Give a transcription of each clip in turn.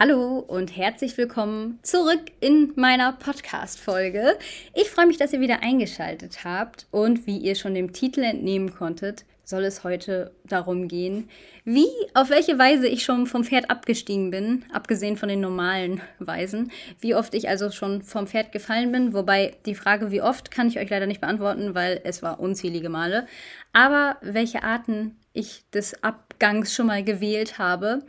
Hallo und herzlich willkommen zurück in meiner Podcast-Folge. Ich freue mich, dass ihr wieder eingeschaltet habt und wie ihr schon dem Titel entnehmen konntet, soll es heute darum gehen, wie, auf welche Weise ich schon vom Pferd abgestiegen bin, abgesehen von den normalen Weisen, wie oft ich also schon vom Pferd gefallen bin, wobei die Frage, wie oft, kann ich euch leider nicht beantworten, weil es war unzählige Male, aber welche Arten ich des Abgangs schon mal gewählt habe.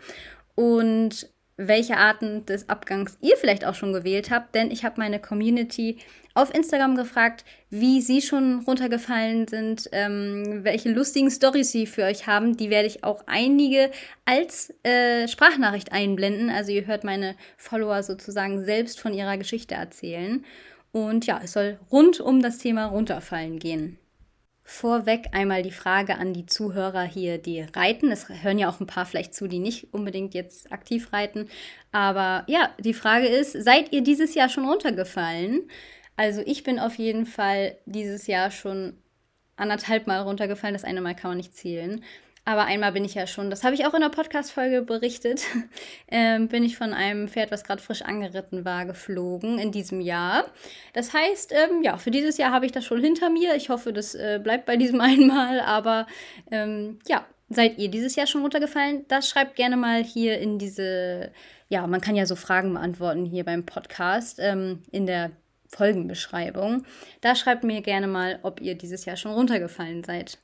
Und welche Arten des Abgangs ihr vielleicht auch schon gewählt habt, denn ich habe meine Community auf Instagram gefragt, wie sie schon runtergefallen sind, ähm, welche lustigen Stories sie für euch haben. Die werde ich auch einige als äh, Sprachnachricht einblenden. Also ihr hört meine Follower sozusagen selbst von ihrer Geschichte erzählen. Und ja, es soll rund um das Thema runterfallen gehen. Vorweg einmal die Frage an die Zuhörer hier, die reiten. Es hören ja auch ein paar vielleicht zu, die nicht unbedingt jetzt aktiv reiten. Aber ja, die Frage ist, seid ihr dieses Jahr schon runtergefallen? Also ich bin auf jeden Fall dieses Jahr schon anderthalb Mal runtergefallen. Das eine Mal kann man nicht zählen. Aber einmal bin ich ja schon, das habe ich auch in der Podcast-Folge berichtet, ähm, bin ich von einem Pferd, was gerade frisch angeritten war, geflogen in diesem Jahr. Das heißt, ähm, ja, für dieses Jahr habe ich das schon hinter mir. Ich hoffe, das äh, bleibt bei diesem einmal. Aber ähm, ja, seid ihr dieses Jahr schon runtergefallen? Das schreibt gerne mal hier in diese, ja, man kann ja so Fragen beantworten hier beim Podcast ähm, in der Folgenbeschreibung. Da schreibt mir gerne mal, ob ihr dieses Jahr schon runtergefallen seid.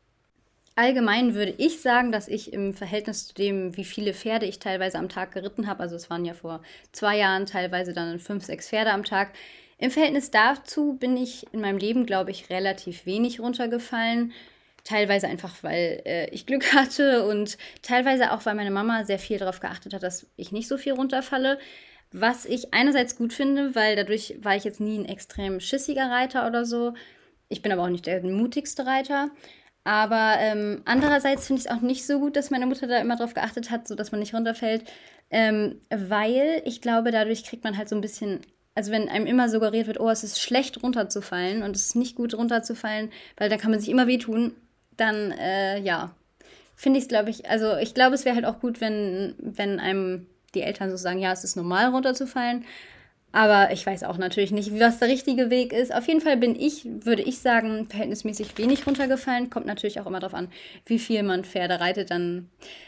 Allgemein würde ich sagen, dass ich im Verhältnis zu dem, wie viele Pferde ich teilweise am Tag geritten habe, also es waren ja vor zwei Jahren teilweise dann fünf, sechs Pferde am Tag, im Verhältnis dazu bin ich in meinem Leben, glaube ich, relativ wenig runtergefallen. Teilweise einfach, weil äh, ich Glück hatte und teilweise auch, weil meine Mama sehr viel darauf geachtet hat, dass ich nicht so viel runterfalle. Was ich einerseits gut finde, weil dadurch war ich jetzt nie ein extrem schissiger Reiter oder so. Ich bin aber auch nicht der mutigste Reiter. Aber ähm, andererseits finde ich es auch nicht so gut, dass meine Mutter da immer drauf geachtet hat, sodass man nicht runterfällt. Ähm, weil ich glaube, dadurch kriegt man halt so ein bisschen, also wenn einem immer suggeriert wird, oh, es ist schlecht runterzufallen und es ist nicht gut runterzufallen, weil dann kann man sich immer wehtun, dann äh, ja, finde ich es, glaube ich, also ich glaube, es wäre halt auch gut, wenn, wenn einem die Eltern so sagen, ja, es ist normal runterzufallen. Aber ich weiß auch natürlich nicht, was der richtige Weg ist. Auf jeden Fall bin ich, würde ich sagen, verhältnismäßig wenig runtergefallen. Kommt natürlich auch immer darauf an, wie viel man Pferde reitet. Dann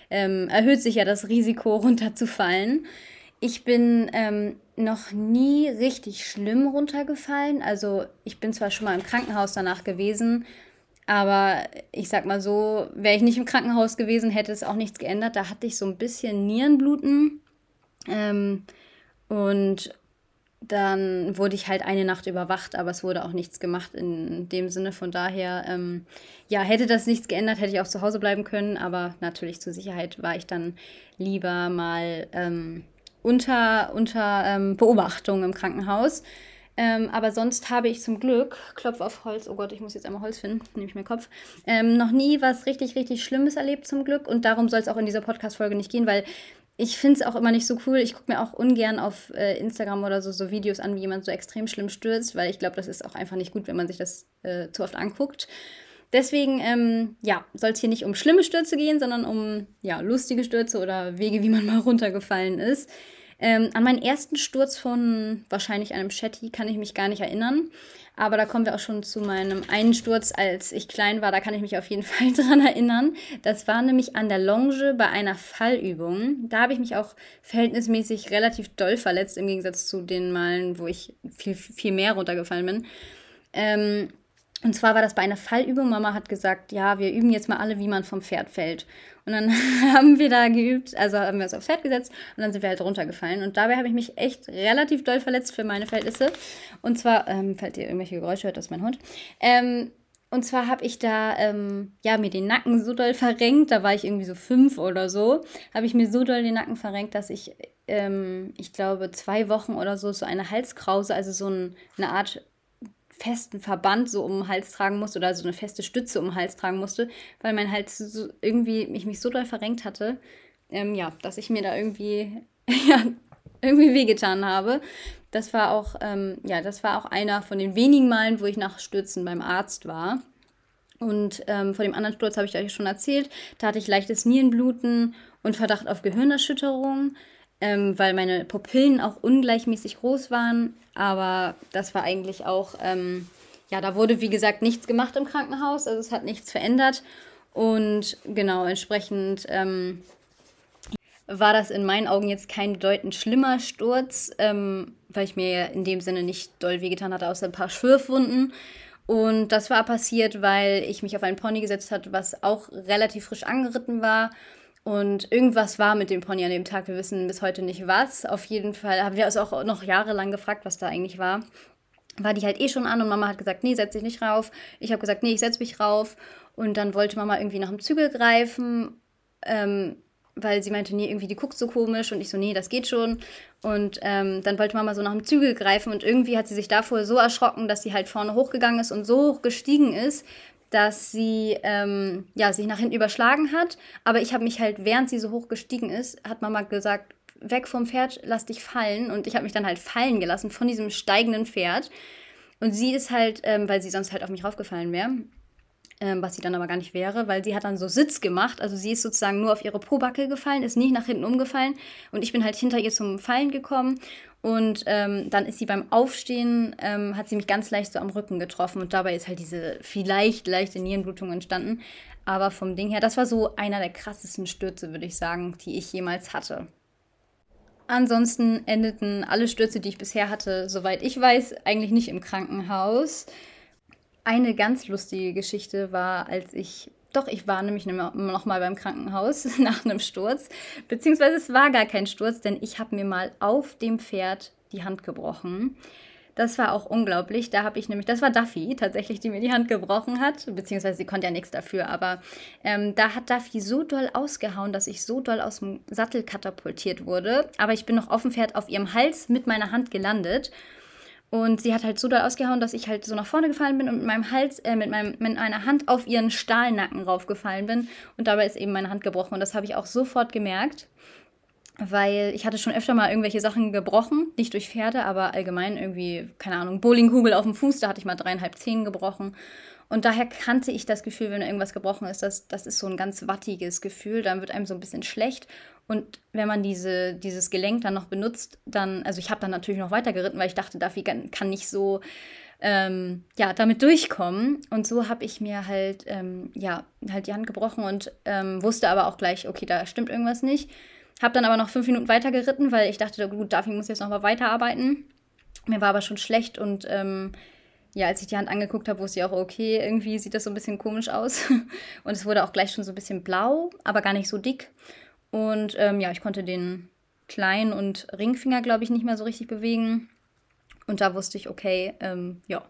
ähm, erhöht sich ja das Risiko, runterzufallen. Ich bin ähm, noch nie richtig schlimm runtergefallen. Also ich bin zwar schon mal im Krankenhaus danach gewesen, aber ich sag mal so, wäre ich nicht im Krankenhaus gewesen, hätte es auch nichts geändert. Da hatte ich so ein bisschen Nierenbluten. Ähm, und dann wurde ich halt eine Nacht überwacht, aber es wurde auch nichts gemacht in dem Sinne. Von daher, ähm, ja, hätte das nichts geändert, hätte ich auch zu Hause bleiben können, aber natürlich zur Sicherheit war ich dann lieber mal ähm, unter, unter ähm, Beobachtung im Krankenhaus. Ähm, aber sonst habe ich zum Glück, Klopf auf Holz, oh Gott, ich muss jetzt einmal Holz finden, nehme ich mir Kopf, ähm, noch nie was richtig, richtig Schlimmes erlebt zum Glück. Und darum soll es auch in dieser Podcast-Folge nicht gehen, weil ich finde es auch immer nicht so cool. Ich gucke mir auch ungern auf äh, Instagram oder so, so Videos an, wie jemand so extrem schlimm stürzt, weil ich glaube, das ist auch einfach nicht gut, wenn man sich das äh, zu oft anguckt. Deswegen, ähm, ja, soll es hier nicht um schlimme Stürze gehen, sondern um ja, lustige Stürze oder Wege, wie man mal runtergefallen ist. Ähm, an meinen ersten Sturz von wahrscheinlich einem Shetty kann ich mich gar nicht erinnern. Aber da kommen wir auch schon zu meinem einen Sturz, als ich klein war. Da kann ich mich auf jeden Fall dran erinnern. Das war nämlich an der Longe bei einer Fallübung. Da habe ich mich auch verhältnismäßig relativ doll verletzt, im Gegensatz zu den Malen, wo ich viel, viel mehr runtergefallen bin. Ähm, und zwar war das bei einer Fallübung. Mama hat gesagt, ja, wir üben jetzt mal alle, wie man vom Pferd fällt. Und dann haben wir da geübt, also haben wir uns aufs Pferd gesetzt und dann sind wir halt runtergefallen. Und dabei habe ich mich echt relativ doll verletzt für meine Verhältnisse. Und zwar, ähm, falls ihr irgendwelche Geräusche hört, das ist mein Hund. Ähm, und zwar habe ich da, ähm, ja, mir den Nacken so doll verrenkt, da war ich irgendwie so fünf oder so, habe ich mir so doll den Nacken verrenkt, dass ich, ähm, ich glaube, zwei Wochen oder so, so eine Halskrause, also so ein, eine Art festen Verband so um den Hals tragen musste oder so eine feste Stütze um den Hals tragen musste, weil mein Hals so irgendwie ich mich so doll verrenkt hatte, ähm, ja, dass ich mir da irgendwie, ja, irgendwie wehgetan habe. Das war auch, ähm, ja, das war auch einer von den wenigen Malen, wo ich nach Stürzen beim Arzt war. Und ähm, vor dem anderen Sturz habe ich euch schon erzählt. Da hatte ich leichtes Nierenbluten und Verdacht auf Gehirnerschütterung. Ähm, weil meine Pupillen auch ungleichmäßig groß waren. Aber das war eigentlich auch, ähm, ja, da wurde wie gesagt nichts gemacht im Krankenhaus, also es hat nichts verändert. Und genau, entsprechend ähm, war das in meinen Augen jetzt kein bedeutend schlimmer Sturz, ähm, weil ich mir in dem Sinne nicht doll wehgetan hatte, außer ein paar Schürfwunden. Und das war passiert, weil ich mich auf einen Pony gesetzt hatte, was auch relativ frisch angeritten war. Und irgendwas war mit dem Pony an dem Tag. Wir wissen bis heute nicht was. Auf jeden Fall haben wir uns auch noch jahrelang gefragt, was da eigentlich war. War die halt eh schon an und Mama hat gesagt, nee, setz dich nicht rauf. Ich habe gesagt, nee, ich setz mich rauf. Und dann wollte Mama irgendwie nach dem Zügel greifen. Ähm, weil sie meinte, nee, irgendwie die guckt so komisch und ich so, nee, das geht schon. Und ähm, dann wollte Mama so nach dem Zügel greifen und irgendwie hat sie sich davor so erschrocken, dass sie halt vorne hochgegangen ist und so hoch gestiegen ist, dass sie ähm, ja, sich nach hinten überschlagen hat. Aber ich habe mich halt, während sie so hoch gestiegen ist, hat Mama gesagt, weg vom Pferd, lass dich fallen. Und ich habe mich dann halt fallen gelassen von diesem steigenden Pferd. Und sie ist halt, ähm, weil sie sonst halt auf mich raufgefallen wäre, ähm, was sie dann aber gar nicht wäre, weil sie hat dann so Sitz gemacht. Also sie ist sozusagen nur auf ihre Pobacke gefallen, ist nicht nach hinten umgefallen und ich bin halt hinter ihr zum Fallen gekommen und ähm, dann ist sie beim Aufstehen, ähm, hat sie mich ganz leicht so am Rücken getroffen und dabei ist halt diese vielleicht leichte Nierenblutung entstanden. Aber vom Ding her, das war so einer der krassesten Stürze, würde ich sagen, die ich jemals hatte. Ansonsten endeten alle Stürze, die ich bisher hatte, soweit ich weiß, eigentlich nicht im Krankenhaus. Eine ganz lustige Geschichte war, als ich, doch, ich war nämlich noch mal beim Krankenhaus nach einem Sturz, beziehungsweise es war gar kein Sturz, denn ich habe mir mal auf dem Pferd die Hand gebrochen. Das war auch unglaublich. Da habe ich nämlich, das war Duffy tatsächlich, die mir die Hand gebrochen hat, beziehungsweise sie konnte ja nichts dafür, aber ähm, da hat Duffy so doll ausgehauen, dass ich so doll aus dem Sattel katapultiert wurde. Aber ich bin noch auf dem Pferd auf ihrem Hals mit meiner Hand gelandet und sie hat halt so doll ausgehauen, dass ich halt so nach vorne gefallen bin und mit meinem Hals, äh, mit, meinem, mit meiner Hand auf ihren Stahlnacken raufgefallen bin. Und dabei ist eben meine Hand gebrochen. Und das habe ich auch sofort gemerkt, weil ich hatte schon öfter mal irgendwelche Sachen gebrochen. Nicht durch Pferde, aber allgemein irgendwie, keine Ahnung, Bowlingkugel auf dem Fuß, da hatte ich mal dreieinhalb Zehen gebrochen. Und daher kannte ich das Gefühl, wenn irgendwas gebrochen ist, das, das ist so ein ganz wattiges Gefühl, dann wird einem so ein bisschen schlecht. Und wenn man diese, dieses Gelenk dann noch benutzt, dann, also ich habe dann natürlich noch weiter geritten, weil ich dachte, Duffy kann nicht so ähm, ja, damit durchkommen. Und so habe ich mir halt, ähm, ja, halt die Hand gebrochen und ähm, wusste aber auch gleich, okay, da stimmt irgendwas nicht. Habe dann aber noch fünf Minuten weiter geritten, weil ich dachte, gut, Duffy muss jetzt noch mal weiterarbeiten. Mir war aber schon schlecht und ähm, ja, als ich die Hand angeguckt habe, wusste ich auch, okay, irgendwie sieht das so ein bisschen komisch aus. Und es wurde auch gleich schon so ein bisschen blau, aber gar nicht so dick. Und ähm, ja, ich konnte den kleinen und Ringfinger, glaube ich, nicht mehr so richtig bewegen. Und da wusste ich, okay, ähm, ja,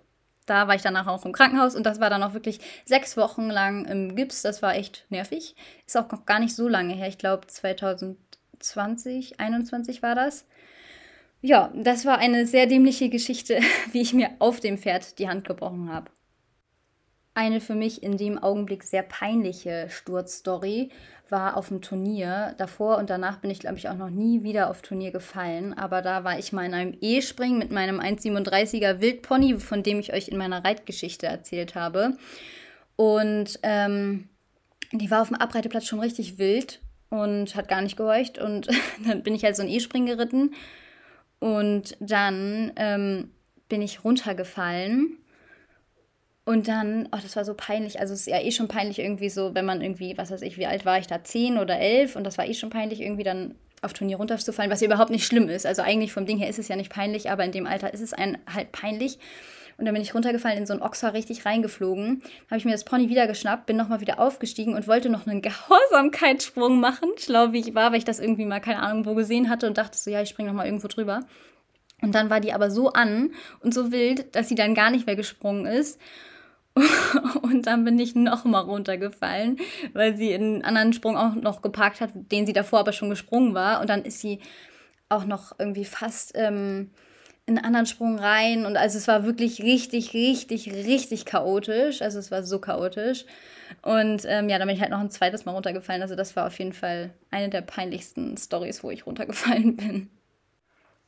da war ich danach auch im Krankenhaus und das war dann auch wirklich sechs Wochen lang im Gips. Das war echt nervig. Ist auch noch gar nicht so lange her. Ich glaube 2020, 2021 war das. Ja, das war eine sehr dämliche Geschichte, wie ich mir auf dem Pferd die Hand gebrochen habe. Eine für mich in dem Augenblick sehr peinliche Sturzstory war auf dem Turnier. Davor und danach bin ich, glaube ich, auch noch nie wieder auf Turnier gefallen. Aber da war ich mal in einem E-Springen mit meinem 1,37er Wildpony, von dem ich euch in meiner Reitgeschichte erzählt habe. Und ähm, die war auf dem Abreiteplatz schon richtig wild und hat gar nicht gehorcht. Und dann bin ich halt so ein E-Springen geritten. Und dann ähm, bin ich runtergefallen und dann, oh, das war so peinlich. Also es ist ja eh schon peinlich irgendwie so, wenn man irgendwie, was weiß ich, wie alt war ich da, zehn oder elf und das war eh schon peinlich, irgendwie dann auf Turnier runterzufallen, was ja überhaupt nicht schlimm ist. Also eigentlich vom Ding her ist es ja nicht peinlich, aber in dem Alter ist es ein halt peinlich. Und dann bin ich runtergefallen, in so ein Ochser richtig reingeflogen. Habe ich mir das Pony wieder geschnappt, bin nochmal wieder aufgestiegen und wollte noch einen Gehorsamkeitssprung machen. Schlau wie ich war, weil ich das irgendwie mal, keine Ahnung, wo gesehen hatte und dachte so, ja, ich springe nochmal irgendwo drüber. Und dann war die aber so an und so wild, dass sie dann gar nicht mehr gesprungen ist. Und dann bin ich noch mal runtergefallen, weil sie einen anderen Sprung auch noch geparkt hat, den sie davor aber schon gesprungen war. Und dann ist sie auch noch irgendwie fast ähm, in einen anderen Sprung rein. Und also es war wirklich richtig, richtig, richtig chaotisch. Also es war so chaotisch. Und ähm, ja, dann bin ich halt noch ein zweites Mal runtergefallen. Also das war auf jeden Fall eine der peinlichsten Stories, wo ich runtergefallen bin.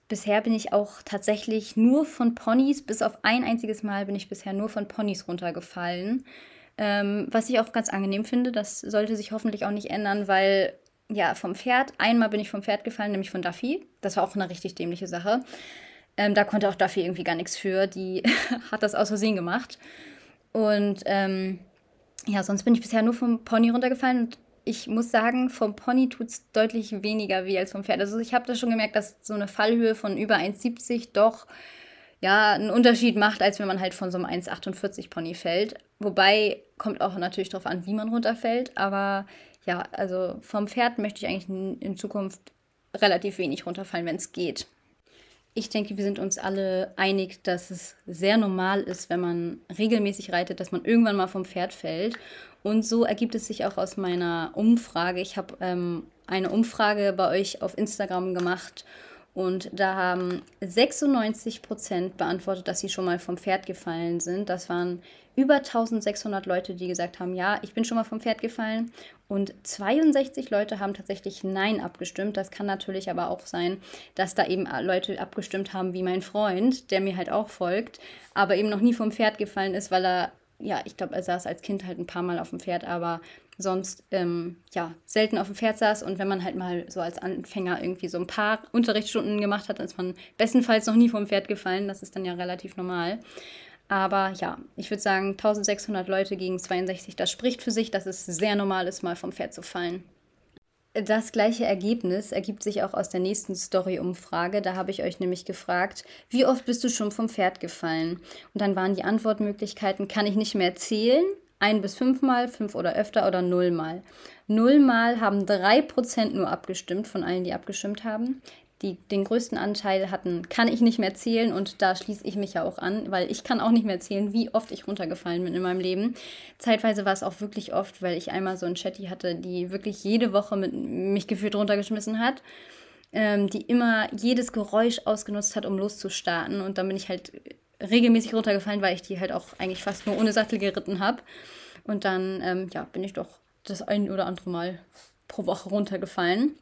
Bisher bin ich auch tatsächlich nur von Ponys, bis auf ein einziges Mal bin ich bisher nur von Ponys runtergefallen. Ähm, was ich auch ganz angenehm finde, das sollte sich hoffentlich auch nicht ändern, weil ja, vom Pferd. Einmal bin ich vom Pferd gefallen, nämlich von Duffy. Das war auch eine richtig dämliche Sache. Ähm, da konnte auch Duffy irgendwie gar nichts für. Die hat das aus Versehen gemacht. Und ähm, ja, sonst bin ich bisher nur vom Pony runtergefallen. Und ich muss sagen, vom Pony tut es deutlich weniger weh als vom Pferd. Also ich habe da schon gemerkt, dass so eine Fallhöhe von über 1,70 doch ja, einen Unterschied macht, als wenn man halt von so einem 1,48 Pony fällt. Wobei kommt auch natürlich darauf an, wie man runterfällt. Aber ja, also vom Pferd möchte ich eigentlich in Zukunft relativ wenig runterfallen, wenn es geht. Ich denke, wir sind uns alle einig, dass es sehr normal ist, wenn man regelmäßig reitet, dass man irgendwann mal vom Pferd fällt. Und so ergibt es sich auch aus meiner Umfrage. Ich habe ähm, eine Umfrage bei euch auf Instagram gemacht und da haben 96 Prozent beantwortet, dass sie schon mal vom Pferd gefallen sind. Das waren über 1600 Leute, die gesagt haben, ja, ich bin schon mal vom Pferd gefallen. Und 62 Leute haben tatsächlich Nein abgestimmt. Das kann natürlich aber auch sein, dass da eben Leute abgestimmt haben, wie mein Freund, der mir halt auch folgt, aber eben noch nie vom Pferd gefallen ist, weil er, ja, ich glaube, er saß als Kind halt ein paar Mal auf dem Pferd, aber sonst ähm, ja selten auf dem Pferd saß und wenn man halt mal so als Anfänger irgendwie so ein paar Unterrichtsstunden gemacht hat, dann ist man bestenfalls noch nie vom Pferd gefallen. Das ist dann ja relativ normal. Aber ja, ich würde sagen 1600 Leute gegen 62, das spricht für sich, dass es sehr normal ist, mal vom Pferd zu fallen. Das gleiche Ergebnis ergibt sich auch aus der nächsten Story-Umfrage. Da habe ich euch nämlich gefragt, wie oft bist du schon vom Pferd gefallen? Und dann waren die Antwortmöglichkeiten, kann ich nicht mehr zählen, ein bis fünfmal, fünf oder öfter oder nullmal. Nullmal haben drei Prozent nur abgestimmt von allen, die abgestimmt haben. Die den größten Anteil hatten, kann ich nicht mehr zählen und da schließe ich mich ja auch an, weil ich kann auch nicht mehr zählen, wie oft ich runtergefallen bin in meinem Leben. Zeitweise war es auch wirklich oft, weil ich einmal so ein Chatty hatte, die wirklich jede Woche mit mich gefühlt runtergeschmissen hat ähm, die immer jedes Geräusch ausgenutzt hat, um loszustarten. Und dann bin ich halt regelmäßig runtergefallen, weil ich die halt auch eigentlich fast nur ohne Sattel geritten habe. Und dann ähm, ja, bin ich doch das ein oder andere Mal pro Woche runtergefallen.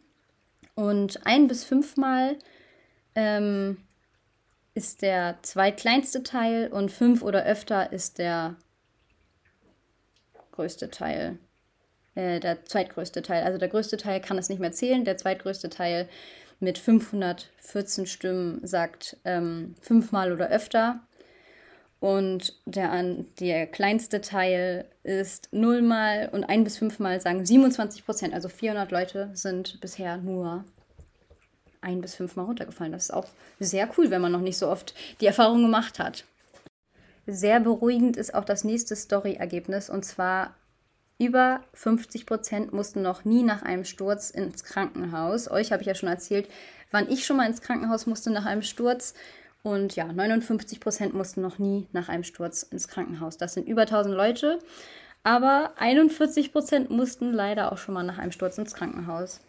Und ein bis fünfmal ähm, ist der zweitkleinste Teil und fünf oder öfter ist der größte Teil. Äh, der zweitgrößte Teil. Also der größte Teil kann es nicht mehr zählen. Der zweitgrößte Teil mit 514 Stimmen sagt ähm, fünfmal oder öfter. Und der, der kleinste Teil ist nullmal und ein bis fünfmal sagen 27 Prozent. Also 400 Leute sind bisher nur ein bis fünfmal runtergefallen. Das ist auch sehr cool, wenn man noch nicht so oft die Erfahrung gemacht hat. Sehr beruhigend ist auch das nächste Story-Ergebnis und zwar über 50 Prozent mussten noch nie nach einem Sturz ins Krankenhaus. Euch habe ich ja schon erzählt, wann ich schon mal ins Krankenhaus musste nach einem Sturz. Und ja, 59 Prozent mussten noch nie nach einem Sturz ins Krankenhaus. Das sind über 1000 Leute. Aber 41 Prozent mussten leider auch schon mal nach einem Sturz ins Krankenhaus.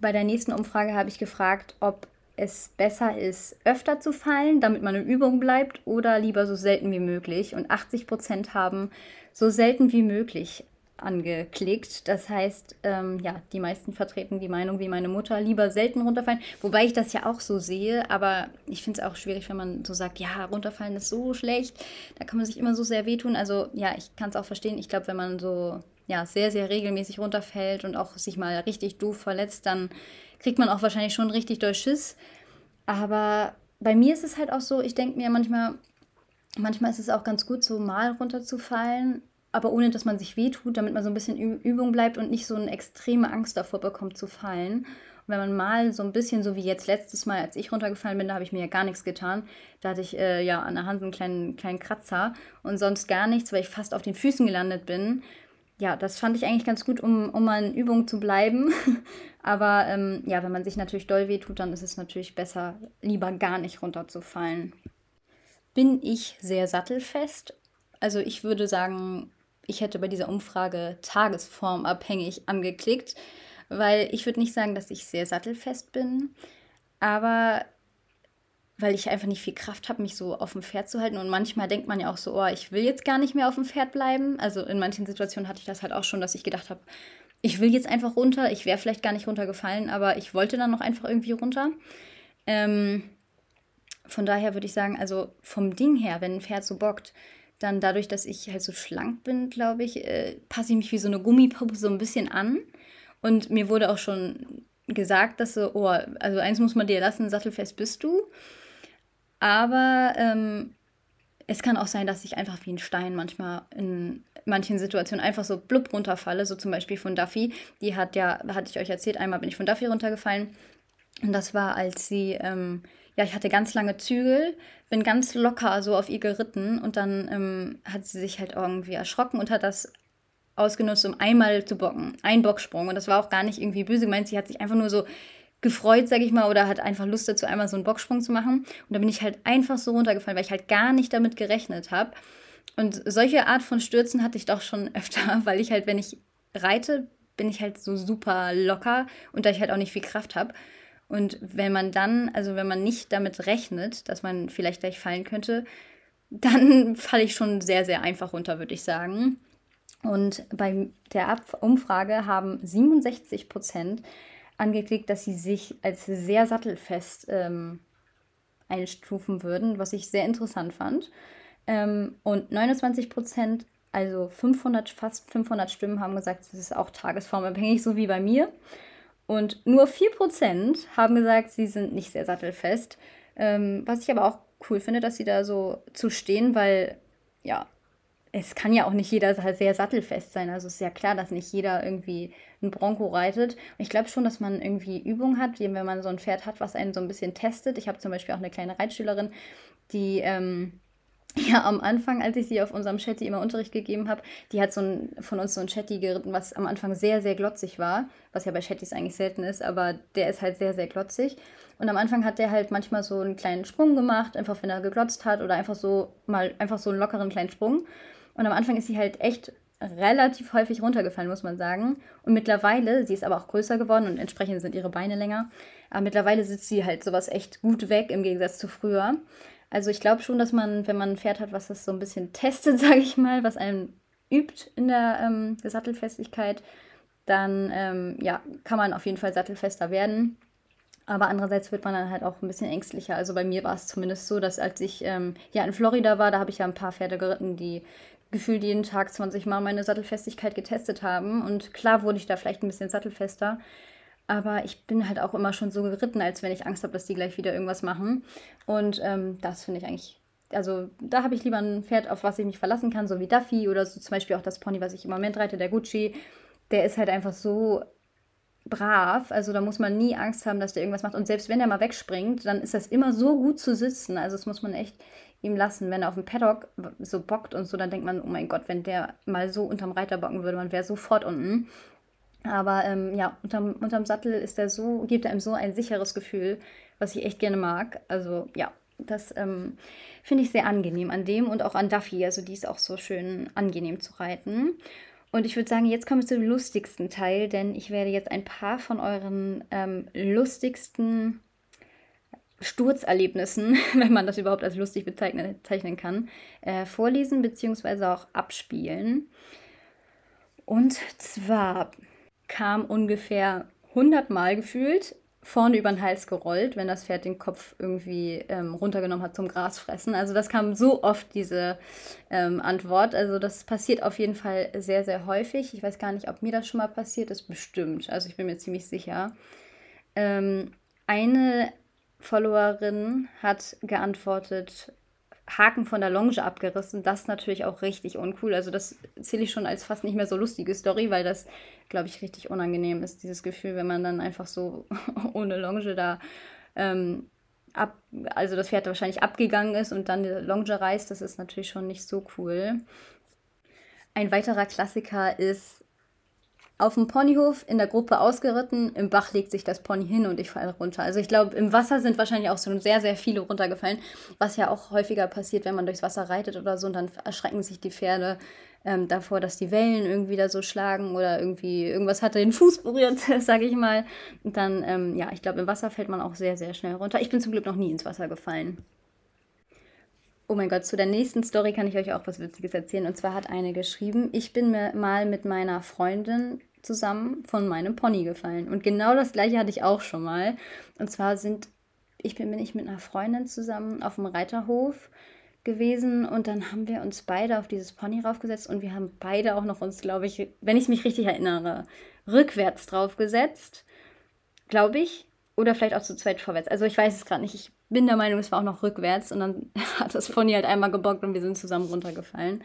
Bei der nächsten Umfrage habe ich gefragt, ob es besser ist, öfter zu fallen, damit man in Übung bleibt, oder lieber so selten wie möglich. Und 80 Prozent haben so selten wie möglich angeklickt. Das heißt, ähm, ja, die meisten vertreten die Meinung wie meine Mutter, lieber selten runterfallen. Wobei ich das ja auch so sehe, aber ich finde es auch schwierig, wenn man so sagt, ja, runterfallen ist so schlecht. Da kann man sich immer so sehr wehtun. Also ja, ich kann es auch verstehen. Ich glaube, wenn man so ja, sehr, sehr regelmäßig runterfällt und auch sich mal richtig doof verletzt, dann kriegt man auch wahrscheinlich schon richtig durch Schiss. Aber bei mir ist es halt auch so, ich denke mir manchmal, manchmal ist es auch ganz gut, so mal runterzufallen aber ohne dass man sich wehtut, damit man so ein bisschen Übung bleibt und nicht so eine extreme Angst davor bekommt zu fallen. Und wenn man mal so ein bisschen, so wie jetzt letztes Mal, als ich runtergefallen bin, da habe ich mir ja gar nichts getan. Da hatte ich äh, ja an der Hand einen kleinen, kleinen Kratzer und sonst gar nichts, weil ich fast auf den Füßen gelandet bin. Ja, das fand ich eigentlich ganz gut, um, um mal in Übung zu bleiben. Aber ähm, ja, wenn man sich natürlich doll wehtut, dann ist es natürlich besser, lieber gar nicht runterzufallen. Bin ich sehr sattelfest? Also ich würde sagen, ich hätte bei dieser Umfrage tagesformabhängig angeklickt, weil ich würde nicht sagen, dass ich sehr sattelfest bin, aber weil ich einfach nicht viel Kraft habe, mich so auf dem Pferd zu halten. Und manchmal denkt man ja auch so, oh, ich will jetzt gar nicht mehr auf dem Pferd bleiben. Also in manchen Situationen hatte ich das halt auch schon, dass ich gedacht habe, ich will jetzt einfach runter. Ich wäre vielleicht gar nicht runtergefallen, aber ich wollte dann noch einfach irgendwie runter. Ähm, von daher würde ich sagen, also vom Ding her, wenn ein Pferd so bockt, dann dadurch, dass ich halt so schlank bin, glaube ich, äh, passe ich mich wie so eine Gummipuppe so ein bisschen an. Und mir wurde auch schon gesagt, dass so, oh, also eins muss man dir lassen, sattelfest bist du. Aber ähm, es kann auch sein, dass ich einfach wie ein Stein manchmal in manchen Situationen einfach so blub runterfalle, so zum Beispiel von Duffy. Die hat ja, hatte ich euch erzählt, einmal bin ich von Duffy runtergefallen. Und das war, als sie, ähm, ja, ich hatte ganz lange Zügel, bin ganz locker so auf ihr geritten und dann ähm, hat sie sich halt irgendwie erschrocken und hat das ausgenutzt, um einmal zu bocken. Ein Bocksprung. Und das war auch gar nicht irgendwie böse gemeint. Sie hat sich einfach nur so gefreut, sag ich mal, oder hat einfach Lust dazu, einmal so einen Bocksprung zu machen. Und da bin ich halt einfach so runtergefallen, weil ich halt gar nicht damit gerechnet habe. Und solche Art von Stürzen hatte ich doch schon öfter, weil ich halt, wenn ich reite, bin ich halt so super locker und da ich halt auch nicht viel Kraft habe. Und wenn man dann, also wenn man nicht damit rechnet, dass man vielleicht gleich fallen könnte, dann falle ich schon sehr, sehr einfach runter, würde ich sagen. Und bei der Ab Umfrage haben 67 Prozent angeklickt, dass sie sich als sehr sattelfest ähm, einstufen würden, was ich sehr interessant fand. Ähm, und 29 Prozent, also 500, fast 500 Stimmen, haben gesagt, das ist auch tagesformabhängig, so wie bei mir. Und nur 4 Prozent haben gesagt, sie sind nicht sehr sattelfest. Ähm, was ich aber auch cool finde, dass sie da so zu stehen, weil ja, es kann ja auch nicht jeder sehr sattelfest sein. Also es ist ja klar, dass nicht jeder irgendwie ein Bronco reitet. Ich glaube schon, dass man irgendwie Übung hat, wenn man so ein Pferd hat, was einen so ein bisschen testet. Ich habe zum Beispiel auch eine kleine Reitschülerin, die ähm, ja am Anfang, als ich sie auf unserem Chatty immer Unterricht gegeben habe, die hat so ein, von uns so ein Chatty geritten, was am Anfang sehr, sehr glotzig war, was ja bei Chattys eigentlich selten ist, aber der ist halt sehr, sehr glotzig. Und am Anfang hat der halt manchmal so einen kleinen Sprung gemacht, einfach wenn er geglotzt hat oder einfach so mal einfach so einen lockeren kleinen Sprung. Und am Anfang ist sie halt echt relativ häufig runtergefallen, muss man sagen. Und mittlerweile, sie ist aber auch größer geworden und entsprechend sind ihre Beine länger. Aber mittlerweile sitzt sie halt sowas echt gut weg im Gegensatz zu früher. Also ich glaube schon, dass man, wenn man ein Pferd hat, was das so ein bisschen testet, sage ich mal, was einem übt in der ähm, Sattelfestigkeit, dann ähm, ja, kann man auf jeden Fall sattelfester werden. Aber andererseits wird man dann halt auch ein bisschen ängstlicher. Also bei mir war es zumindest so, dass als ich ähm, ja in Florida war, da habe ich ja ein paar Pferde geritten, die gefühlt jeden Tag 20 Mal meine Sattelfestigkeit getestet haben. Und klar wurde ich da vielleicht ein bisschen sattelfester. Aber ich bin halt auch immer schon so geritten, als wenn ich Angst habe, dass die gleich wieder irgendwas machen. Und ähm, das finde ich eigentlich. Also da habe ich lieber ein Pferd, auf was ich mich verlassen kann, so wie Duffy oder so zum Beispiel auch das Pony, was ich im Moment reite, der Gucci. Der ist halt einfach so brav. Also da muss man nie Angst haben, dass der irgendwas macht. Und selbst wenn er mal wegspringt, dann ist das immer so gut zu sitzen. Also das muss man echt ihm lassen. Wenn er auf dem Paddock so bockt und so, dann denkt man, oh mein Gott, wenn der mal so unterm Reiter bocken würde, man wäre sofort unten. Aber ähm, ja, unterm, unterm Sattel ist er so, gibt einem so ein sicheres Gefühl, was ich echt gerne mag. Also ja, das ähm, finde ich sehr angenehm an dem und auch an Duffy. Also die ist auch so schön angenehm zu reiten. Und ich würde sagen, jetzt kommen wir zum lustigsten Teil, denn ich werde jetzt ein paar von euren ähm, lustigsten Sturzerlebnissen, wenn man das überhaupt als lustig bezeichnen kann, äh, vorlesen bzw. auch abspielen. Und zwar kam ungefähr 100 Mal gefühlt vorne über den Hals gerollt, wenn das Pferd den Kopf irgendwie ähm, runtergenommen hat zum Grasfressen. Also das kam so oft, diese ähm, Antwort. Also das passiert auf jeden Fall sehr, sehr häufig. Ich weiß gar nicht, ob mir das schon mal passiert ist. Bestimmt. Also ich bin mir ziemlich sicher. Ähm, eine Followerin hat geantwortet, Haken von der Longe abgerissen. Das ist natürlich auch richtig uncool. Also das zähle ich schon als fast nicht mehr so lustige Story, weil das, glaube ich, richtig unangenehm ist, dieses Gefühl, wenn man dann einfach so ohne Longe da ähm, ab, also das Pferd wahrscheinlich abgegangen ist und dann die Longe reißt. Das ist natürlich schon nicht so cool. Ein weiterer Klassiker ist auf dem Ponyhof in der Gruppe ausgeritten, im Bach legt sich das Pony hin und ich falle runter. Also ich glaube, im Wasser sind wahrscheinlich auch so sehr, sehr viele runtergefallen, was ja auch häufiger passiert, wenn man durchs Wasser reitet oder so und dann erschrecken sich die Pferde ähm, davor, dass die Wellen irgendwie da so schlagen oder irgendwie irgendwas hat den Fuß berührt, sage ich mal. Und dann, ähm, ja, ich glaube, im Wasser fällt man auch sehr, sehr schnell runter. Ich bin zum Glück noch nie ins Wasser gefallen. Oh mein Gott, zu der nächsten Story kann ich euch auch was Witziges erzählen. Und zwar hat eine geschrieben, ich bin mal mit meiner Freundin zusammen von meinem Pony gefallen. Und genau das gleiche hatte ich auch schon mal. Und zwar sind, ich bin, bin ich mit einer Freundin zusammen auf dem Reiterhof gewesen und dann haben wir uns beide auf dieses Pony raufgesetzt und wir haben beide auch noch uns, glaube ich, wenn ich mich richtig erinnere, rückwärts draufgesetzt, glaube ich, oder vielleicht auch zu zweit vorwärts. Also ich weiß es gerade nicht. Ich bin der Meinung, es war auch noch rückwärts und dann hat das Pony halt einmal gebockt und wir sind zusammen runtergefallen.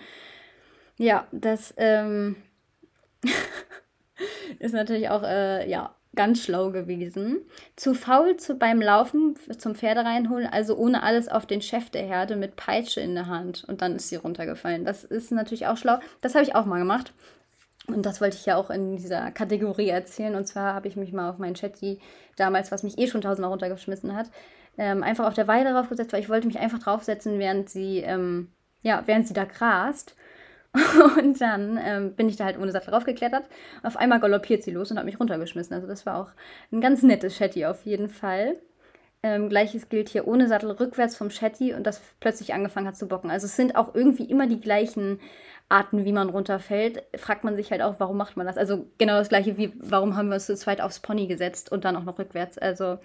Ja, das ähm, ist natürlich auch äh, ja, ganz schlau gewesen. Zu faul zu, beim Laufen zum Pferde reinholen, also ohne alles auf den Chef der Herde mit Peitsche in der Hand. Und dann ist sie runtergefallen. Das ist natürlich auch schlau. Das habe ich auch mal gemacht. Und das wollte ich ja auch in dieser Kategorie erzählen. Und zwar habe ich mich mal auf meinen Chatty damals, was mich eh schon tausendmal runtergeschmissen hat, ähm, einfach auf der Weide draufgesetzt, weil ich wollte mich einfach draufsetzen, während sie, ähm, ja, während sie da grast. Und dann ähm, bin ich da halt ohne Sattel raufgeklettert. Auf einmal galoppiert sie los und hat mich runtergeschmissen. Also das war auch ein ganz nettes Shetty auf jeden Fall. Ähm, Gleiches gilt hier ohne Sattel rückwärts vom Shetty und das plötzlich angefangen hat zu bocken. Also es sind auch irgendwie immer die gleichen Arten, wie man runterfällt. Fragt man sich halt auch, warum macht man das? Also genau das gleiche wie, warum haben wir uns zu zweit aufs Pony gesetzt und dann auch noch rückwärts. Also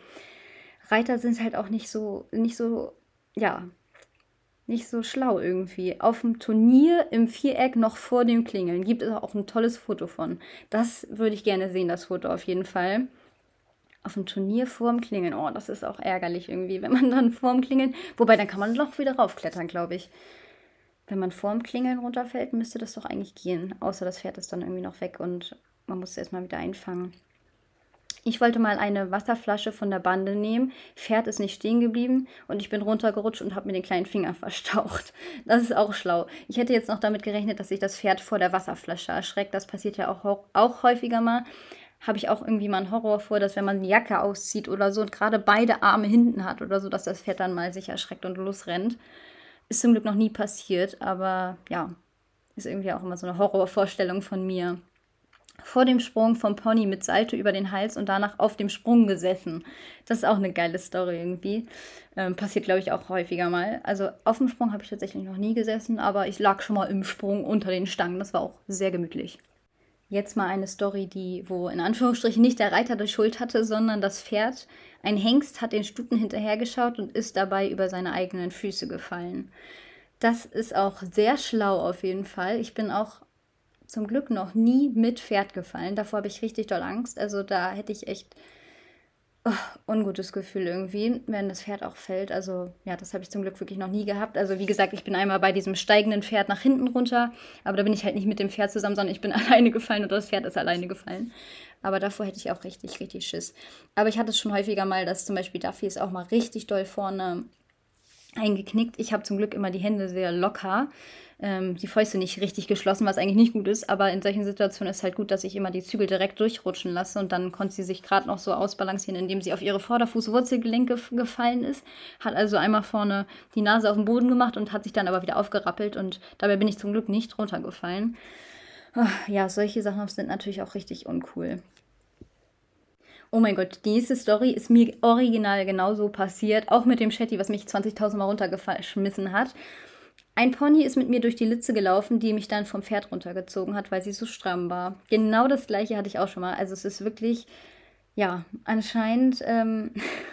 Reiter sind halt auch nicht so, nicht so, ja, nicht so schlau irgendwie. Auf dem Turnier im Viereck noch vor dem Klingeln gibt es auch ein tolles Foto von. Das würde ich gerne sehen, das Foto auf jeden Fall. Auf dem Turnier vor dem Klingeln. Oh, das ist auch ärgerlich irgendwie, wenn man dann vor dem Klingeln. Wobei, dann kann man noch wieder raufklettern, glaube ich. Wenn man vor dem Klingeln runterfällt, müsste das doch eigentlich gehen. Außer das Pferd ist dann irgendwie noch weg und man muss es erstmal wieder einfangen. Ich wollte mal eine Wasserflasche von der Bande nehmen. Pferd ist nicht stehen geblieben und ich bin runtergerutscht und habe mir den kleinen Finger verstaucht. Das ist auch schlau. Ich hätte jetzt noch damit gerechnet, dass sich das Pferd vor der Wasserflasche erschreckt. Das passiert ja auch, auch häufiger mal. Habe ich auch irgendwie mal einen Horror vor, dass wenn man die Jacke auszieht oder so und gerade beide Arme hinten hat oder so, dass das Pferd dann mal sich erschreckt und losrennt. Ist zum Glück noch nie passiert, aber ja, ist irgendwie auch immer so eine Horrorvorstellung von mir vor dem Sprung vom Pony mit Salto über den Hals und danach auf dem Sprung gesessen. Das ist auch eine geile Story irgendwie. Ähm, passiert, glaube ich, auch häufiger mal. Also auf dem Sprung habe ich tatsächlich noch nie gesessen, aber ich lag schon mal im Sprung unter den Stangen. Das war auch sehr gemütlich. Jetzt mal eine Story, die, wo in Anführungsstrichen nicht der Reiter die Schuld hatte, sondern das Pferd. Ein Hengst hat den Stuten hinterhergeschaut und ist dabei über seine eigenen Füße gefallen. Das ist auch sehr schlau auf jeden Fall. Ich bin auch zum Glück noch nie mit Pferd gefallen. Davor habe ich richtig doll Angst. Also da hätte ich echt oh, ungutes Gefühl irgendwie, wenn das Pferd auch fällt. Also ja, das habe ich zum Glück wirklich noch nie gehabt. Also wie gesagt, ich bin einmal bei diesem steigenden Pferd nach hinten runter, aber da bin ich halt nicht mit dem Pferd zusammen, sondern ich bin alleine gefallen oder das Pferd ist alleine gefallen. Aber davor hätte ich auch richtig, richtig Schiss. Aber ich hatte es schon häufiger mal, dass zum Beispiel Duffy ist auch mal richtig doll vorne eingeknickt. Ich habe zum Glück immer die Hände sehr locker ähm, die Fäuste nicht richtig geschlossen, was eigentlich nicht gut ist. Aber in solchen Situationen ist halt gut, dass ich immer die Zügel direkt durchrutschen lasse. Und dann konnte sie sich gerade noch so ausbalancieren, indem sie auf ihre Vorderfußwurzelgelenke gefallen ist. Hat also einmal vorne die Nase auf den Boden gemacht und hat sich dann aber wieder aufgerappelt. Und dabei bin ich zum Glück nicht runtergefallen. Ja, solche Sachen sind natürlich auch richtig uncool. Oh mein Gott, die nächste Story ist mir original genauso passiert. Auch mit dem Shetty, was mich 20.000 Mal runtergeschmissen hat. Ein Pony ist mit mir durch die Litze gelaufen, die mich dann vom Pferd runtergezogen hat, weil sie so stramm war. Genau das gleiche hatte ich auch schon mal. Also es ist wirklich, ja, anscheinend ähm,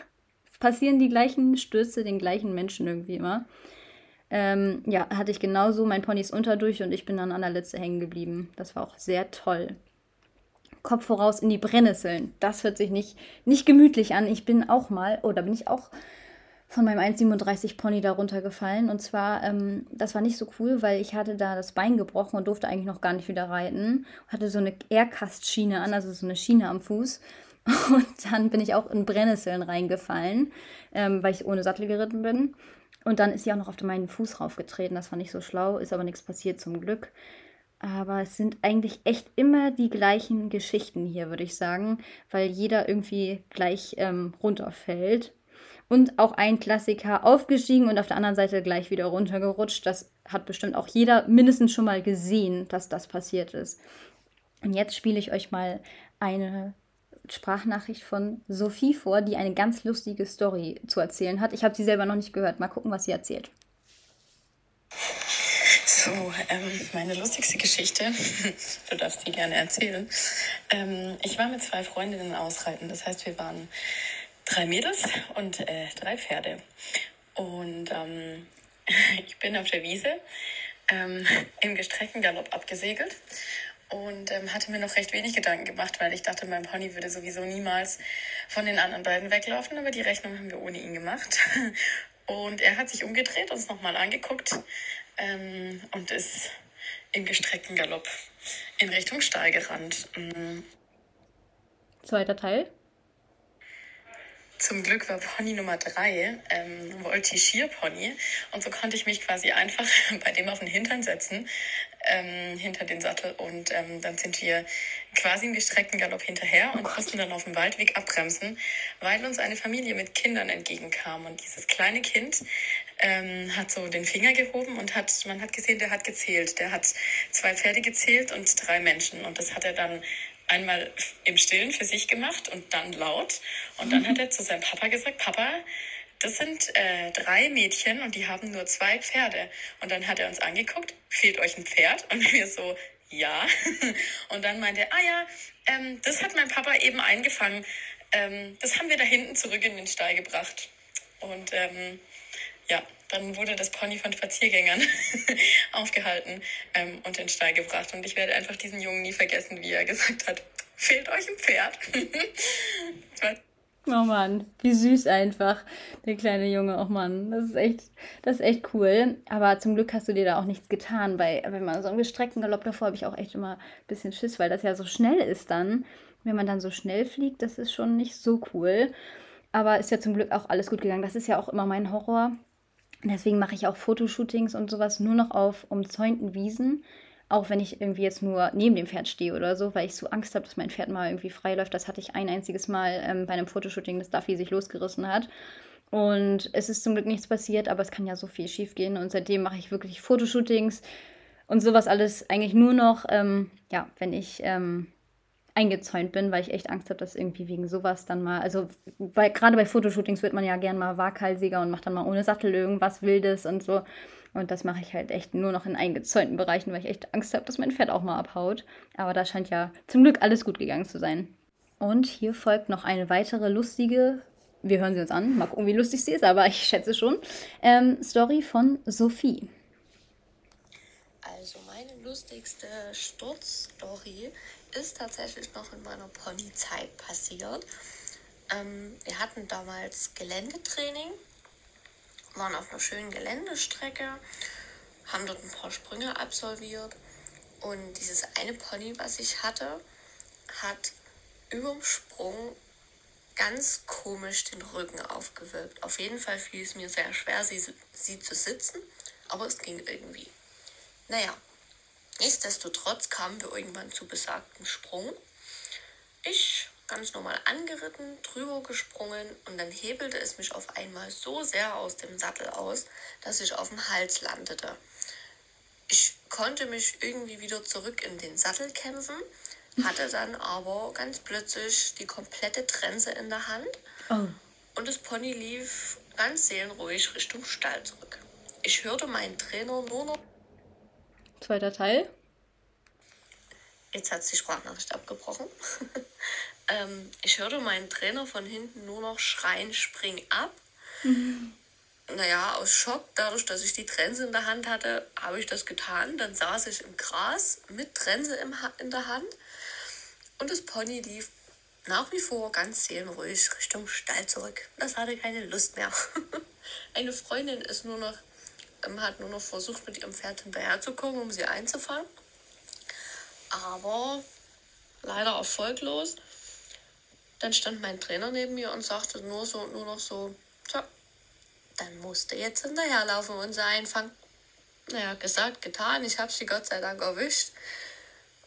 passieren die gleichen Stürze den gleichen Menschen irgendwie immer. Ähm, ja, hatte ich genauso. Mein Pony ist unterdurch und ich bin dann an der Litze hängen geblieben. Das war auch sehr toll. Kopf voraus in die Brennnesseln. Das hört sich nicht, nicht gemütlich an. Ich bin auch mal, oder oh, bin ich auch von meinem 1,37 Pony darunter gefallen. Und zwar, ähm, das war nicht so cool, weil ich hatte da das Bein gebrochen und durfte eigentlich noch gar nicht wieder reiten. Hatte so eine Aircast-Schiene an, also so eine Schiene am Fuß. Und dann bin ich auch in Brennnesseln reingefallen, ähm, weil ich ohne Sattel geritten bin. Und dann ist sie auch noch auf meinen Fuß raufgetreten. Das war nicht so schlau, ist aber nichts passiert zum Glück. Aber es sind eigentlich echt immer die gleichen Geschichten hier, würde ich sagen, weil jeder irgendwie gleich ähm, runterfällt. Und auch ein Klassiker aufgestiegen und auf der anderen Seite gleich wieder runtergerutscht. Das hat bestimmt auch jeder mindestens schon mal gesehen, dass das passiert ist. Und jetzt spiele ich euch mal eine Sprachnachricht von Sophie vor, die eine ganz lustige Story zu erzählen hat. Ich habe sie selber noch nicht gehört. Mal gucken, was sie erzählt. So, ähm, meine lustigste Geschichte, du darfst die gerne erzählen. Ähm, ich war mit zwei Freundinnen ausreiten. Das heißt, wir waren drei Mädels und äh, drei Pferde. Und ähm, ich bin auf der Wiese ähm, im gestreckten Galopp abgesegelt und ähm, hatte mir noch recht wenig Gedanken gemacht, weil ich dachte, mein Pony würde sowieso niemals von den anderen beiden weglaufen, aber die Rechnung haben wir ohne ihn gemacht. Und er hat sich umgedreht, uns nochmal angeguckt ähm, und ist im gestreckten Galopp in Richtung Stall gerannt. Mhm. Zweiter Teil. Zum Glück war Pony Nummer drei ähm, Voltigierpony und so konnte ich mich quasi einfach bei dem auf den Hintern setzen, ähm, hinter den Sattel. Und ähm, dann sind wir quasi im gestreckten Galopp hinterher und mussten dann auf dem Waldweg abbremsen, weil uns eine Familie mit Kindern entgegenkam. Und dieses kleine Kind ähm, hat so den Finger gehoben und hat, man hat gesehen, der hat gezählt, der hat zwei Pferde gezählt und drei Menschen. Und das hat er dann einmal im Stillen für sich gemacht und dann laut. Und dann hat er zu seinem Papa gesagt, Papa, das sind äh, drei Mädchen und die haben nur zwei Pferde. Und dann hat er uns angeguckt, fehlt euch ein Pferd? Und wir so, ja. Und dann meinte er, ah ja, ähm, das hat mein Papa eben eingefangen. Ähm, das haben wir da hinten zurück in den Stall gebracht. Und ähm, ja, dann wurde das Pony von Spaziergängern aufgehalten ähm, und in den Stall gebracht. Und ich werde einfach diesen Jungen nie vergessen, wie er gesagt hat, fehlt euch ein Pferd. oh Mann, wie süß einfach, der kleine Junge. Oh Mann, das ist echt, das ist echt cool. Aber zum Glück hast du dir da auch nichts getan, weil wenn man so einen gestreckten Galopp davor habe ich auch echt immer ein bisschen Schiss, weil das ja so schnell ist dann. Wenn man dann so schnell fliegt, das ist schon nicht so cool. Aber ist ja zum Glück auch alles gut gegangen. Das ist ja auch immer mein Horror, Deswegen mache ich auch Fotoshootings und sowas nur noch auf umzäunten Wiesen. Auch wenn ich irgendwie jetzt nur neben dem Pferd stehe oder so, weil ich so Angst habe, dass mein Pferd mal irgendwie frei läuft. Das hatte ich ein einziges Mal ähm, bei einem Fotoshooting, dass Duffy sich losgerissen hat. Und es ist zum Glück nichts passiert, aber es kann ja so viel schief gehen. Und seitdem mache ich wirklich Fotoshootings und sowas alles eigentlich nur noch, ähm, ja, wenn ich ähm, eingezäunt bin, weil ich echt Angst habe, dass irgendwie wegen sowas dann mal, also weil gerade bei Fotoshootings wird man ja gern mal waghalsiger und macht dann mal ohne Sattel irgendwas Wildes und so. Und das mache ich halt echt nur noch in eingezäunten Bereichen, weil ich echt Angst habe, dass mein Pferd auch mal abhaut. Aber da scheint ja zum Glück alles gut gegangen zu sein. Und hier folgt noch eine weitere lustige, wir hören sie uns an, mal gucken, wie lustig sie ist, aber ich schätze schon, ähm, Story von Sophie. Also meine lustigste Sturzstory ist tatsächlich noch in meiner Ponyzeit passiert. Ähm, wir hatten damals Geländetraining, waren auf einer schönen Geländestrecke, haben dort ein paar Sprünge absolviert und dieses eine Pony, was ich hatte, hat überm Sprung ganz komisch den Rücken aufgewirkt. Auf jeden Fall fiel es mir sehr schwer, sie, sie zu sitzen, aber es ging irgendwie. Naja, Nichtsdestotrotz kamen wir irgendwann zu besagten Sprung. Ich ganz normal angeritten, drüber gesprungen und dann hebelte es mich auf einmal so sehr aus dem Sattel aus, dass ich auf dem Hals landete. Ich konnte mich irgendwie wieder zurück in den Sattel kämpfen, hatte dann aber ganz plötzlich die komplette Trense in der Hand oh. und das Pony lief ganz seelenruhig Richtung Stall zurück. Ich hörte meinen Trainer nur noch Zweiter Teil. Jetzt hat die Sprachnachricht abgebrochen. ähm, ich hörte meinen Trainer von hinten nur noch schreien, spring ab. Mhm. Naja, aus Schock, dadurch, dass ich die Trense in der Hand hatte, habe ich das getan. Dann saß ich im Gras mit Trense im ha in der Hand. Und das Pony lief nach wie vor ganz seelenruhig Richtung Stall zurück. Das hatte keine Lust mehr. Eine Freundin ist nur noch ähm, hat nur noch versucht, mit ihrem Pferd hinterherzukommen, um sie einzufangen. Aber leider erfolglos. Dann stand mein Trainer neben mir und sagte nur so nur noch so, tja, dann musste jetzt hinterherlaufen und sie einfangen. Naja, gesagt, getan. Ich habe sie Gott sei Dank erwischt.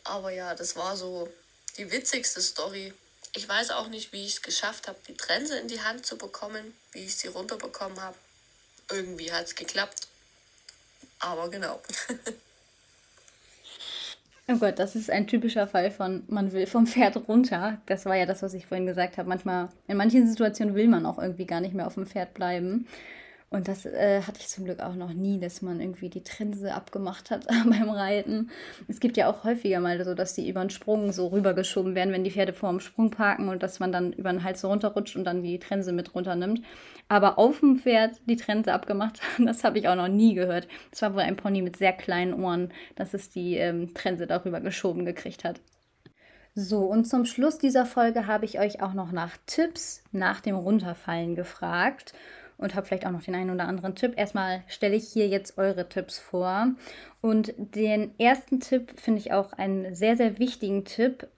Aber ja, das war so die witzigste Story. Ich weiß auch nicht, wie ich es geschafft habe, die Trense in die Hand zu bekommen, wie ich sie runterbekommen habe. Irgendwie hat es geklappt. Aber genau. oh Gott, das ist ein typischer Fall von, man will vom Pferd runter. Das war ja das, was ich vorhin gesagt habe. Manchmal, in manchen Situationen will man auch irgendwie gar nicht mehr auf dem Pferd bleiben. Und das äh, hatte ich zum Glück auch noch nie, dass man irgendwie die Trense abgemacht hat beim Reiten. Es gibt ja auch häufiger mal so, dass die über einen Sprung so rübergeschoben werden, wenn die Pferde vor dem Sprung parken und dass man dann über den Hals so runterrutscht und dann die Trense mit runternimmt. Aber auf dem Pferd die Trense abgemacht, das habe ich auch noch nie gehört. Das war wohl ein Pony mit sehr kleinen Ohren, dass es die ähm, Trense darüber geschoben gekriegt hat. So, und zum Schluss dieser Folge habe ich euch auch noch nach Tipps nach dem Runterfallen gefragt und habe vielleicht auch noch den einen oder anderen Tipp. Erstmal stelle ich hier jetzt eure Tipps vor. Und den ersten Tipp finde ich auch einen sehr, sehr wichtigen Tipp,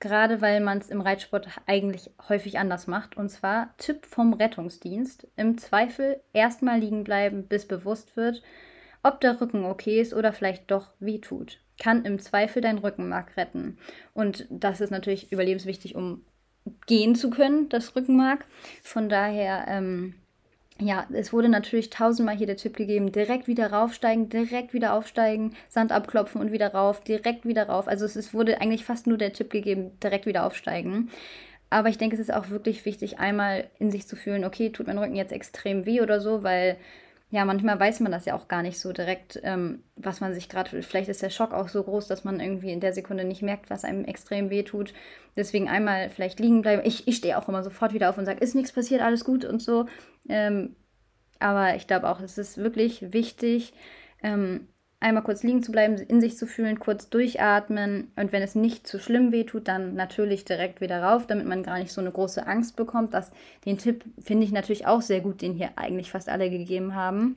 gerade weil man es im Reitsport eigentlich häufig anders macht. Und zwar Tipp vom Rettungsdienst. Im Zweifel erstmal liegen bleiben, bis bewusst wird, ob der Rücken okay ist oder vielleicht doch weh tut. Kann im Zweifel dein Rückenmark retten. Und das ist natürlich überlebenswichtig, um gehen zu können, das Rückenmark. Von daher ähm, ja, es wurde natürlich tausendmal hier der Tipp gegeben, direkt wieder raufsteigen, direkt wieder aufsteigen, Sand abklopfen und wieder rauf, direkt wieder rauf. Also es, es wurde eigentlich fast nur der Tipp gegeben, direkt wieder aufsteigen. Aber ich denke, es ist auch wirklich wichtig, einmal in sich zu fühlen, okay, tut mein Rücken jetzt extrem weh oder so, weil ja, manchmal weiß man das ja auch gar nicht so direkt, ähm, was man sich gerade, vielleicht ist der Schock auch so groß, dass man irgendwie in der Sekunde nicht merkt, was einem extrem weh tut. Deswegen einmal vielleicht liegen bleiben. Ich, ich stehe auch immer sofort wieder auf und sage, ist nichts passiert, alles gut und so. Ähm, aber ich glaube auch, es ist wirklich wichtig, ähm, einmal kurz liegen zu bleiben, in sich zu fühlen, kurz durchatmen und wenn es nicht zu schlimm wehtut, dann natürlich direkt wieder rauf, damit man gar nicht so eine große Angst bekommt. Das, den Tipp finde ich natürlich auch sehr gut, den hier eigentlich fast alle gegeben haben.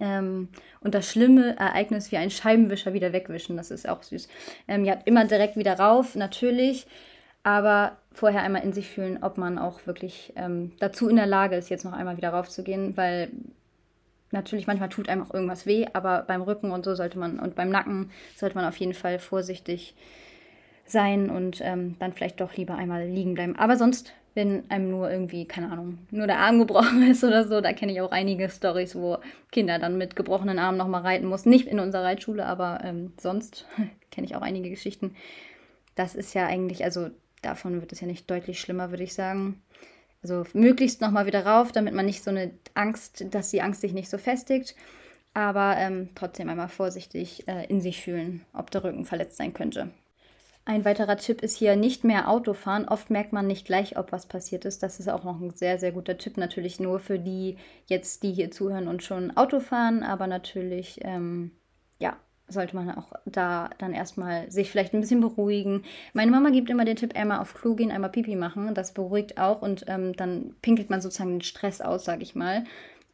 Ähm, und das schlimme Ereignis wie ein Scheibenwischer wieder wegwischen, das ist auch süß. Ähm, ja, immer direkt wieder rauf, natürlich, aber vorher einmal in sich fühlen, ob man auch wirklich ähm, dazu in der Lage ist, jetzt noch einmal wieder raufzugehen, weil natürlich manchmal tut einem auch irgendwas weh, aber beim Rücken und so sollte man und beim Nacken sollte man auf jeden Fall vorsichtig sein und ähm, dann vielleicht doch lieber einmal liegen bleiben. Aber sonst, wenn einem nur irgendwie, keine Ahnung, nur der Arm gebrochen ist oder so, da kenne ich auch einige Stories, wo Kinder dann mit gebrochenen Armen nochmal reiten mussten. Nicht in unserer Reitschule, aber ähm, sonst kenne ich auch einige Geschichten. Das ist ja eigentlich, also davon wird es ja nicht deutlich schlimmer, würde ich sagen. Also möglichst nochmal wieder rauf, damit man nicht so eine Angst, dass die Angst sich nicht so festigt. Aber ähm, trotzdem einmal vorsichtig äh, in sich fühlen, ob der Rücken verletzt sein könnte. Ein weiterer Tipp ist hier nicht mehr Autofahren. Oft merkt man nicht gleich, ob was passiert ist. Das ist auch noch ein sehr, sehr guter Tipp. Natürlich nur für die jetzt, die hier zuhören und schon Auto fahren. Aber natürlich, ähm, sollte man auch da dann erstmal sich vielleicht ein bisschen beruhigen. Meine Mama gibt immer den Tipp, einmal auf Klo gehen, einmal Pipi machen. Das beruhigt auch und ähm, dann pinkelt man sozusagen den Stress aus, sage ich mal.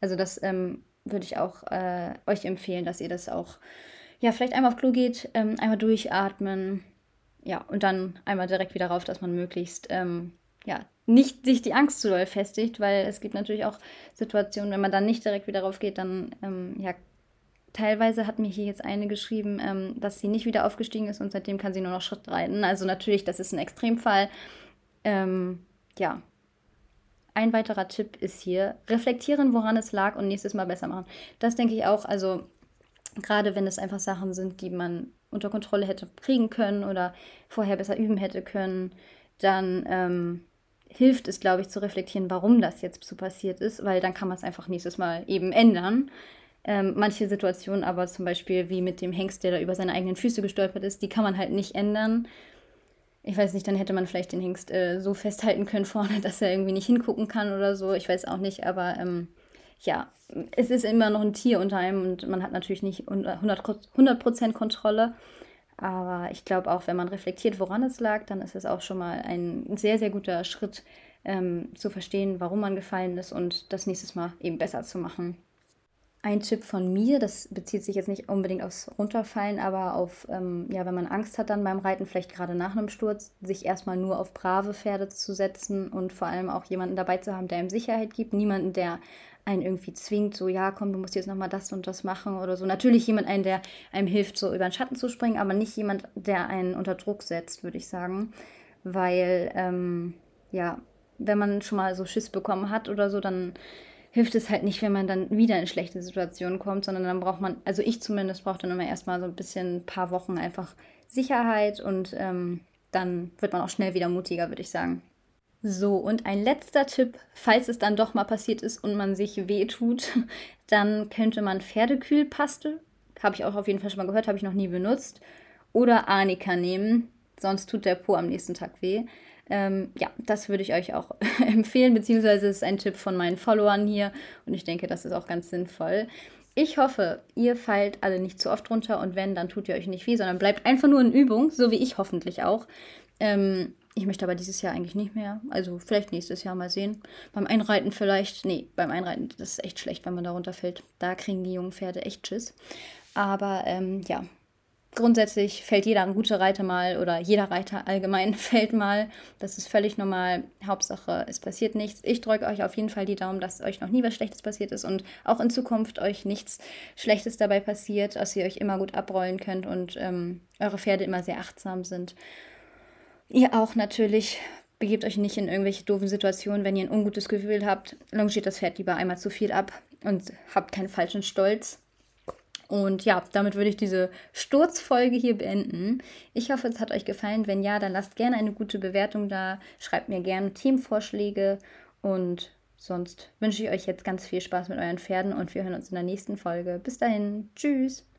Also das ähm, würde ich auch äh, euch empfehlen, dass ihr das auch, ja, vielleicht einmal auf Klo geht, ähm, einmal durchatmen, ja, und dann einmal direkt wieder rauf, dass man möglichst, ähm, ja, nicht sich die Angst zu doll festigt, weil es gibt natürlich auch Situationen, wenn man dann nicht direkt wieder rauf geht, dann, ähm, ja, Teilweise hat mir hier jetzt eine geschrieben, ähm, dass sie nicht wieder aufgestiegen ist und seitdem kann sie nur noch Schritt reiten. Also natürlich, das ist ein Extremfall. Ähm, ja. Ein weiterer Tipp ist hier, reflektieren, woran es lag und nächstes Mal besser machen. Das denke ich auch, also gerade wenn es einfach Sachen sind, die man unter Kontrolle hätte kriegen können oder vorher besser üben hätte können, dann ähm, hilft es, glaube ich, zu reflektieren, warum das jetzt so passiert ist, weil dann kann man es einfach nächstes Mal eben ändern. Ähm, manche Situationen aber zum Beispiel wie mit dem Hengst, der da über seine eigenen Füße gestolpert ist, die kann man halt nicht ändern. Ich weiß nicht, dann hätte man vielleicht den Hengst äh, so festhalten können vorne, dass er irgendwie nicht hingucken kann oder so. Ich weiß auch nicht, aber ähm, ja, es ist immer noch ein Tier unter einem und man hat natürlich nicht 100%, 100 Kontrolle. Aber ich glaube auch, wenn man reflektiert, woran es lag, dann ist es auch schon mal ein sehr, sehr guter Schritt ähm, zu verstehen, warum man gefallen ist und das nächstes Mal eben besser zu machen. Ein Tipp von mir, das bezieht sich jetzt nicht unbedingt aufs Runterfallen, aber auf, ähm, ja, wenn man Angst hat dann beim Reiten, vielleicht gerade nach einem Sturz, sich erstmal nur auf brave Pferde zu setzen und vor allem auch jemanden dabei zu haben, der ihm Sicherheit gibt. Niemanden, der einen irgendwie zwingt, so, ja, komm, du musst jetzt nochmal das und das machen oder so. Natürlich jemand einen, der einem hilft, so über den Schatten zu springen, aber nicht jemand, der einen unter Druck setzt, würde ich sagen. Weil, ähm, ja, wenn man schon mal so Schiss bekommen hat oder so, dann hilft es halt nicht, wenn man dann wieder in schlechte Situationen kommt, sondern dann braucht man, also ich zumindest brauche dann immer erstmal so ein bisschen, ein paar Wochen einfach Sicherheit und ähm, dann wird man auch schnell wieder mutiger, würde ich sagen. So, und ein letzter Tipp, falls es dann doch mal passiert ist und man sich wehtut, dann könnte man Pferdekühlpaste, habe ich auch auf jeden Fall schon mal gehört, habe ich noch nie benutzt, oder Arnika nehmen, sonst tut der Po am nächsten Tag weh. Ähm, ja, das würde ich euch auch empfehlen, beziehungsweise ist ein Tipp von meinen Followern hier und ich denke, das ist auch ganz sinnvoll. Ich hoffe, ihr fallt alle nicht zu oft runter und wenn, dann tut ihr euch nicht weh, sondern bleibt einfach nur in Übung, so wie ich hoffentlich auch. Ähm, ich möchte aber dieses Jahr eigentlich nicht mehr. Also vielleicht nächstes Jahr mal sehen. Beim Einreiten vielleicht. Nee, beim Einreiten, das ist echt schlecht, wenn man da runterfällt. Da kriegen die jungen Pferde echt Schiss. Aber ähm, ja, grundsätzlich fällt jeder ein guter Reiter mal oder jeder Reiter allgemein fällt mal. Das ist völlig normal. Hauptsache, es passiert nichts. Ich drücke euch auf jeden Fall die Daumen, dass euch noch nie was Schlechtes passiert ist und auch in Zukunft euch nichts Schlechtes dabei passiert, dass ihr euch immer gut abrollen könnt und ähm, eure Pferde immer sehr achtsam sind. Ihr auch natürlich. Begebt euch nicht in irgendwelche doofen Situationen, wenn ihr ein ungutes Gefühl habt. Longiert das Pferd lieber einmal zu viel ab und habt keinen falschen Stolz. Und ja, damit würde ich diese Sturzfolge hier beenden. Ich hoffe, es hat euch gefallen. Wenn ja, dann lasst gerne eine gute Bewertung da. Schreibt mir gerne Teamvorschläge. Und sonst wünsche ich euch jetzt ganz viel Spaß mit euren Pferden und wir hören uns in der nächsten Folge. Bis dahin. Tschüss.